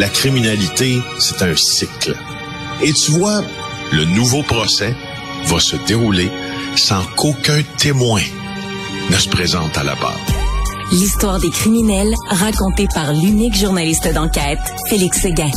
la criminalité, c'est un cycle. Et tu vois, le nouveau procès va se dérouler sans qu'aucun témoin ne se présente à la barre. L'histoire des criminels racontée par l'unique journaliste d'enquête, Félix Séguin.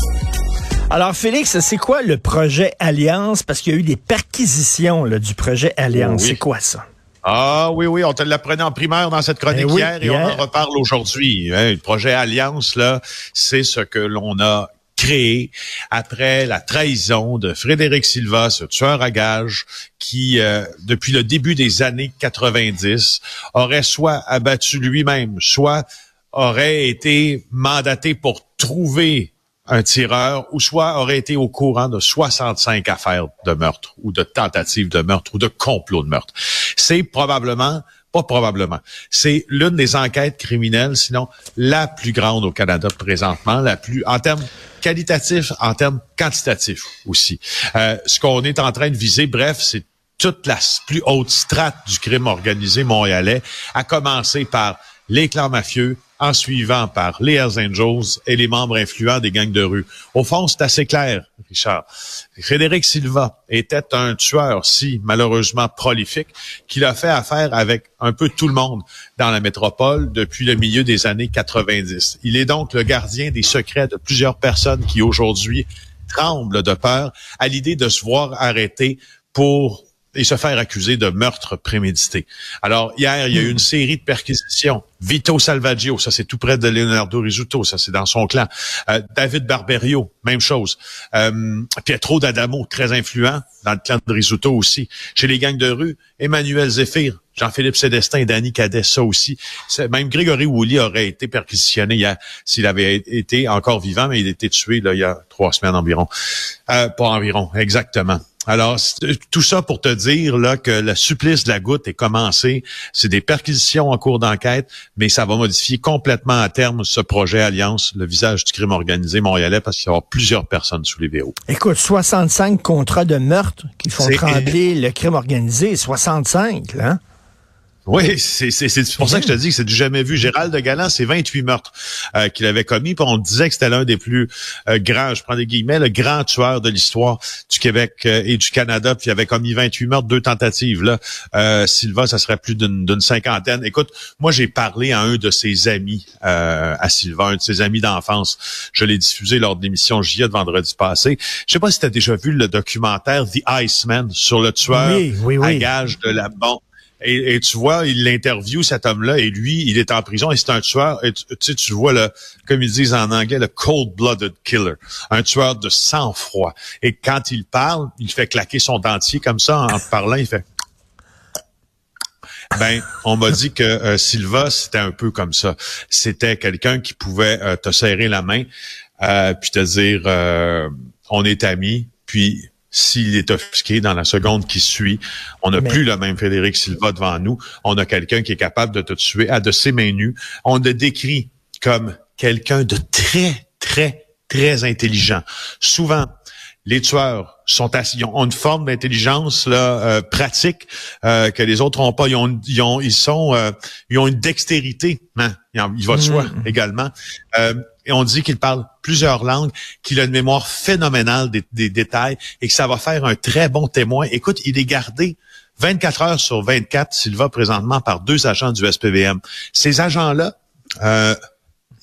Alors, Félix, c'est quoi le projet Alliance? Parce qu'il y a eu des perquisitions là, du projet Alliance. C'est quoi ça? Ah oui, oui, on te l'apprenait en primaire dans cette chronique Eh oui, hier et on en reparle aujourd'hui. hein. Le projet Alliance, là, c'est ce que l'on a créé après la trahison de Frédéric Silva, ce tueur à gages qui, euh, depuis le début des années 90, aurait soit abattu lui-même, soit aurait été mandaté pour trouver un tireur ou soit aurait été au courant de 65 affaires de meurtre ou de tentatives de meurtre ou de complot de meurtre. C'est probablement, pas probablement, c'est l'une des enquêtes criminelles, sinon la plus grande au Canada présentement, la plus en termes qualitatifs, en termes quantitatifs aussi. Euh, ce qu'on est en train de viser, bref, c'est toute la plus haute strate du crime organisé montréalais, à commencer par les clans mafieux, en suivant par les Hells Angels et les membres influents des gangs de rue. Au fond, c'est assez clair, Richard. Frédéric Silva était un tueur si malheureusement prolifique qu'il a fait affaire avec un peu tout le monde dans la métropole depuis le milieu des années 90. Il est donc le gardien des secrets de plusieurs personnes qui aujourd'hui tremblent de peur à l'idée de se voir arrêter pour et se faire accuser de meurtre prémédité. Alors, hier, il y a eu une série de perquisitions. Vito Salvaggio, ça c'est tout près de Leonardo Rizzuto, ça c'est dans son clan. Euh, David Barberio, même chose. Euh, Pietro D'Adamo, très influent dans le clan de Rizzuto aussi. Chez les gangs de rue, Emmanuel Zéphir, Jean-Philippe Célestin et Danny Cadet, ça aussi. Même Grégory Woolley aurait été perquisitionné s'il avait été encore vivant, mais il a été tué là, il y a trois semaines environ. Euh, pas environ, exactement. Alors, c'est- tout ça pour te dire là que le supplice de la goutte est commencé. C'est des perquisitions en cours d'enquête, mais ça va modifier complètement à terme ce projet Alliance, le visage du crime organisé montréalais, parce qu'il y avoir plusieurs personnes sous les verrous. Écoute, 65 contrats de meurtre qui font trembler le crime organisé. 65, là. hein? Oui, c'est c'est- c'est pour ça que je te dis que c'est du jamais vu. Gérald de Galland, c'est 28 meurtres euh, qu'il avait commis, puis on disait que c'était l'un des plus euh, grands, je prends des guillemets, le grand tueur de l'histoire du Québec euh, et du Canada, puis il avait commis 28 meurtres, deux tentatives. Là, euh, Silva, ça serait plus d'une cinquantaine. Écoute, moi j'ai parlé à un de ses amis, euh, à Silva, un de ses amis d'enfance. Je l'ai diffusé lors de l'émission J de vendredi passé. Je sais pas si tu as déjà vu le documentaire The Iceman sur le tueur Oui, oui, oui. à gage de la bombe. Et, et tu vois, il l'interview cet homme-là et lui, il est en prison et c'est un tueur. Et tu, tu sais, tu vois le, comme ils disent en anglais, le cold-blooded killer, un tueur de sang-froid. Et quand il parle, il fait claquer son dentier comme ça en parlant, il fait. Ben, on m'a dit que euh, Silva, c'était un peu comme ça. C'était quelqu'un qui pouvait euh, te serrer la main, euh, puis te dire, euh, on est amis, puis s'il est offusqué dans la seconde qui suit, on n'a Mais- plus le même Frédéric Silva devant nous. On a quelqu'un qui est capable de te tuer à de ses mains nues. On le décrit comme quelqu'un de très, très, très intelligent. Souvent, les tueurs sont assis, ils ont une forme d'intelligence là euh, pratique euh, que les autres n'ont pas. Ils ont, ils ont, ils sont, euh, ils ont une dextérité. Hein? Il va de soi également. Et on dit qu'il parle plusieurs langues, qu'il a une mémoire phénoménale des, des détails et que ça va faire un très bon témoin. Écoute, il est gardé 24 heures sur 24, s'il va présentement par deux agents du SPVM. Ces agents-là, euh,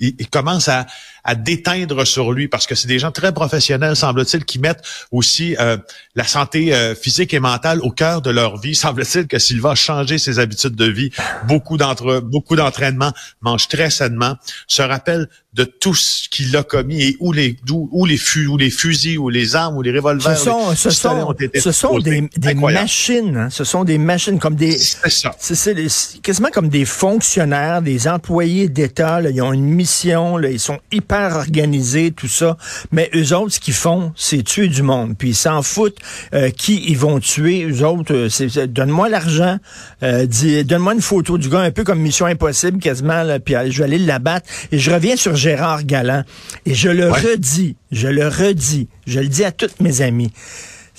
ils, ils commencent à, à déteindre sur lui parce que c'est des gens très professionnels, semble-t-il, qui mettent aussi euh, la santé euh, physique et mentale au cœur de leur vie. Semble-t-il que s'il va changer ses habitudes de vie, beaucoup d'entre beaucoup d'entraînement, mange très sainement, se rappelle de tout ce qu'il a commis et où les où les fu- où les fusils, ou les armes, ou les revolvers, Ce sont, les ce sont, ont été ce sont des, des machines. hein. Ce sont des machines comme des... C'est ça. C'est quasiment comme des fonctionnaires, des employés d'État. Ils ont une mission, là, ils sont hyper organisés, tout ça. Mais eux autres, ce qu'ils font, c'est tuer du monde. Puis ils s'en foutent euh, qui ils vont tuer. Eux autres, euh, c'est donne-moi l'argent, euh, dis- donne-moi une photo du gars, un peu comme Mission Impossible quasiment. Là, puis euh, je vais aller l'abattre. Et je reviens sur Gérard Galland. Et je le Ouais. redis, je le redis, je le dis à toutes mes amis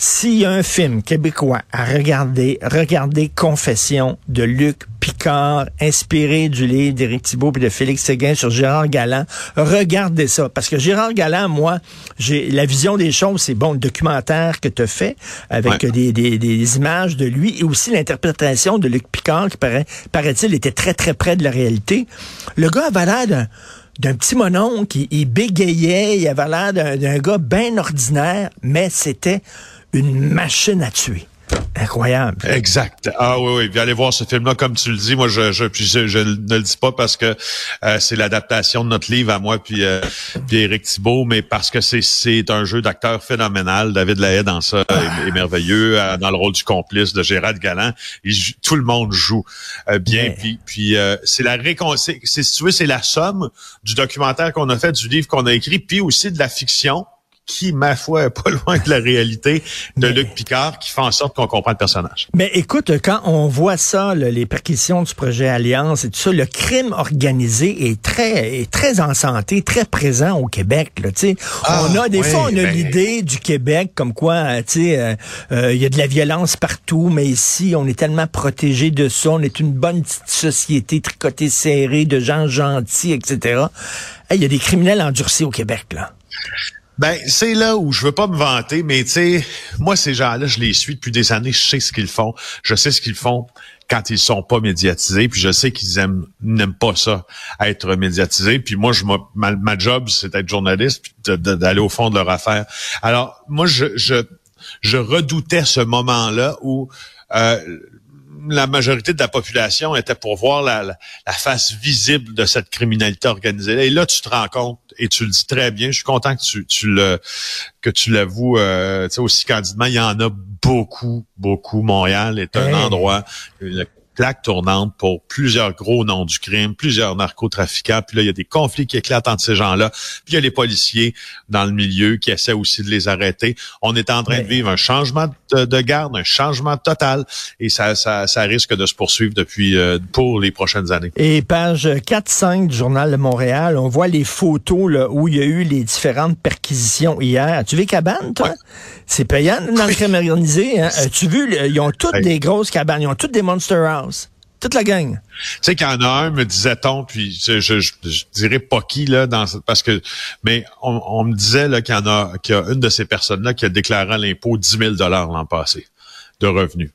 S'il y a un film québécois à regarder, regardez Confession de Luc Picard, inspiré du livre d'Éric Thibault et de Félix Séguin sur Gérard Galland. Regardez ça. Parce que Gérard Galland, moi, j'ai la vision des choses, c'est bon, le documentaire que tu as fait avec des, des, des, images de lui et aussi l'interprétation de Luc Picard qui paraît, paraît-il était très très près de la réalité. Le gars avait l'air d'un petit monon qui il bégayait, il avait l'air d'un gars bien ordinaire, mais c'était une machine à tuer. Incroyable. Exact. Ah oui, oui. Puis allez voir ce film-là, comme tu le dis. Moi, je, je, je, ne le dis pas parce que euh, c'est l'adaptation de notre livre à moi puis, euh, puis Éric Thibault, mais parce que c'est, c'est un jeu d'acteur phénoménal. David Lahaye dans ça est, merveilleux, euh, dans le rôle du complice de Gérard Galland. tout le monde joue euh, bien. Puis, puis c'est la réconciliation. Si tu veux, c'est la somme du documentaire qu'on a fait, du livre qu'on a écrit, puis aussi de la fiction qui, ma foi, est pas loin de la réalité de Luc Picard, qui fait en sorte qu'on comprend le personnage. Mais écoute, quand on voit ça, les perquisitions du projet Alliance et tout ça, le crime organisé est très, est très en santé, très présent au Québec. Là, ah, on a des fois, on a ben l'idée du Québec comme quoi, euh, tu euh, euh, il y a de la violence partout, mais ici, on est tellement protégé de ça, on est une bonne petite société tricotée serrée de gens gentils, etc. Il y a des criminels endurcis au Québec, là. Ben, c'est là où je veux pas me vanter, mais tu sais, moi, ces gens-là, je les suis depuis des années, je sais ce qu'ils font. Je sais ce qu'ils font quand ils sont pas médiatisés, puis je sais qu'ils aiment n'aiment pas ça, être médiatisés. Puis moi, je ma, ma job, c'est d'être journaliste, puis d'aller au fond de leur affaire. Alors, moi, je, je, je redoutais ce moment-là où euh, la majorité de la population était pour voir la, la, face visible de cette criminalité organisée. Et là, tu te rends compte, et tu le dis très bien, je suis content que tu, tu le que tu l'avoues euh, aussi candidement, il y en a beaucoup, beaucoup. Montréal est un endroit, plaque tournante pour plusieurs gros noms du crime, plusieurs narcotrafiquants. Puis là, il y a des conflits qui éclatent entre ces gens-là. Puis il y a les policiers dans le milieu qui essaient aussi de les arrêter. On est en train de vivre un changement de, garde, un changement total. Et ça, ça, ça risque de se poursuivre depuis euh, pour les prochaines années. Et page 4-5 du Journal de Montréal, on voit les photos là, où il y a eu les différentes perquisitions hier. Tu vu cabane, toi? C'est payant dans le crime organisé. Hein? As-tu vu, ils ont toutes des grosses cabanes, ils ont toutes des Monster House. Toute la gang. Tu sais qu'il y en a un, me disait-on, puis je, je, dirais pas qui là, dans parce que, mais on, me disait là qu'il y en a, qu'il y a une de ces personnes-là qui a déclaré à l'impôt 10 000 dollars l'an passé de revenus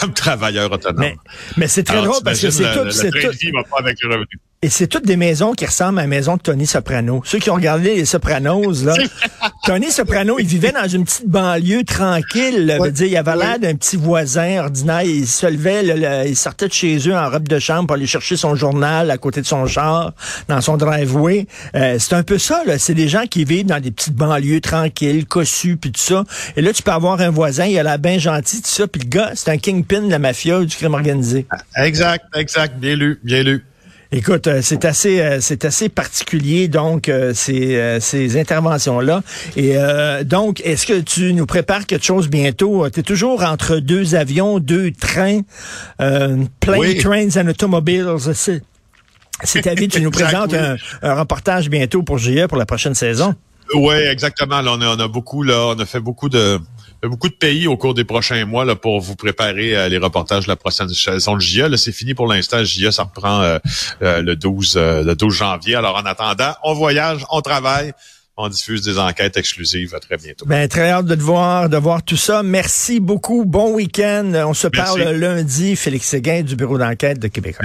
comme travailleur autonome. Mais, c'est très drôle parce que c'est tout, c'est tout. Va pas avec le revenu. Et c'est toutes des maisons qui ressemblent à la maison de Tony Soprano. Ceux qui ont regardé les Sopranos, là. Tony Soprano, il vivait dans une petite banlieue tranquille. Ouais, dire, il avait l'air d'un petit voisin ordinaire. Il se levait, il sortait de chez eux en robe de chambre pour aller chercher son journal à côté de son char, dans son driveway. Euh, c'est un peu ça, là. C'est des gens qui vivent dans des petites banlieues tranquilles, cossues, puis tout ça. Et là, tu peux avoir un voisin, il a l'air bien gentil, tout ça. Puis le gars, c'est un kingpin de la mafia du crime organisé. Exact, exact. Bien lu, bien lu. Écoute, euh, c'est assez, euh, c'est assez particulier donc euh, ces, ces interventions là. Et donc, est-ce que tu nous prépares quelque chose bientôt? Tu es toujours entre deux avions, deux trains, plane trains and automobiles. C'est ta vie. Tu nous présentes un, reportage bientôt pour GIE pour la prochaine saison. Oui, exactement. Là, on, a, on a beaucoup là, on a fait beaucoup de beaucoup de pays au cours des prochains mois là, pour vous préparer euh, les reportages de la prochaine saison de JA. Là, c'est fini pour l'instant. JA, ça reprend euh, euh, le 12 le 12 janvier. Alors, en attendant, on voyage, on travaille. On diffuse des enquêtes exclusives. À très bientôt. Ben, très hâte de te voir, de voir tout ça. Merci beaucoup. Bon week-end. On se parle lundi. Félix Séguin du Bureau d'enquête de Québec.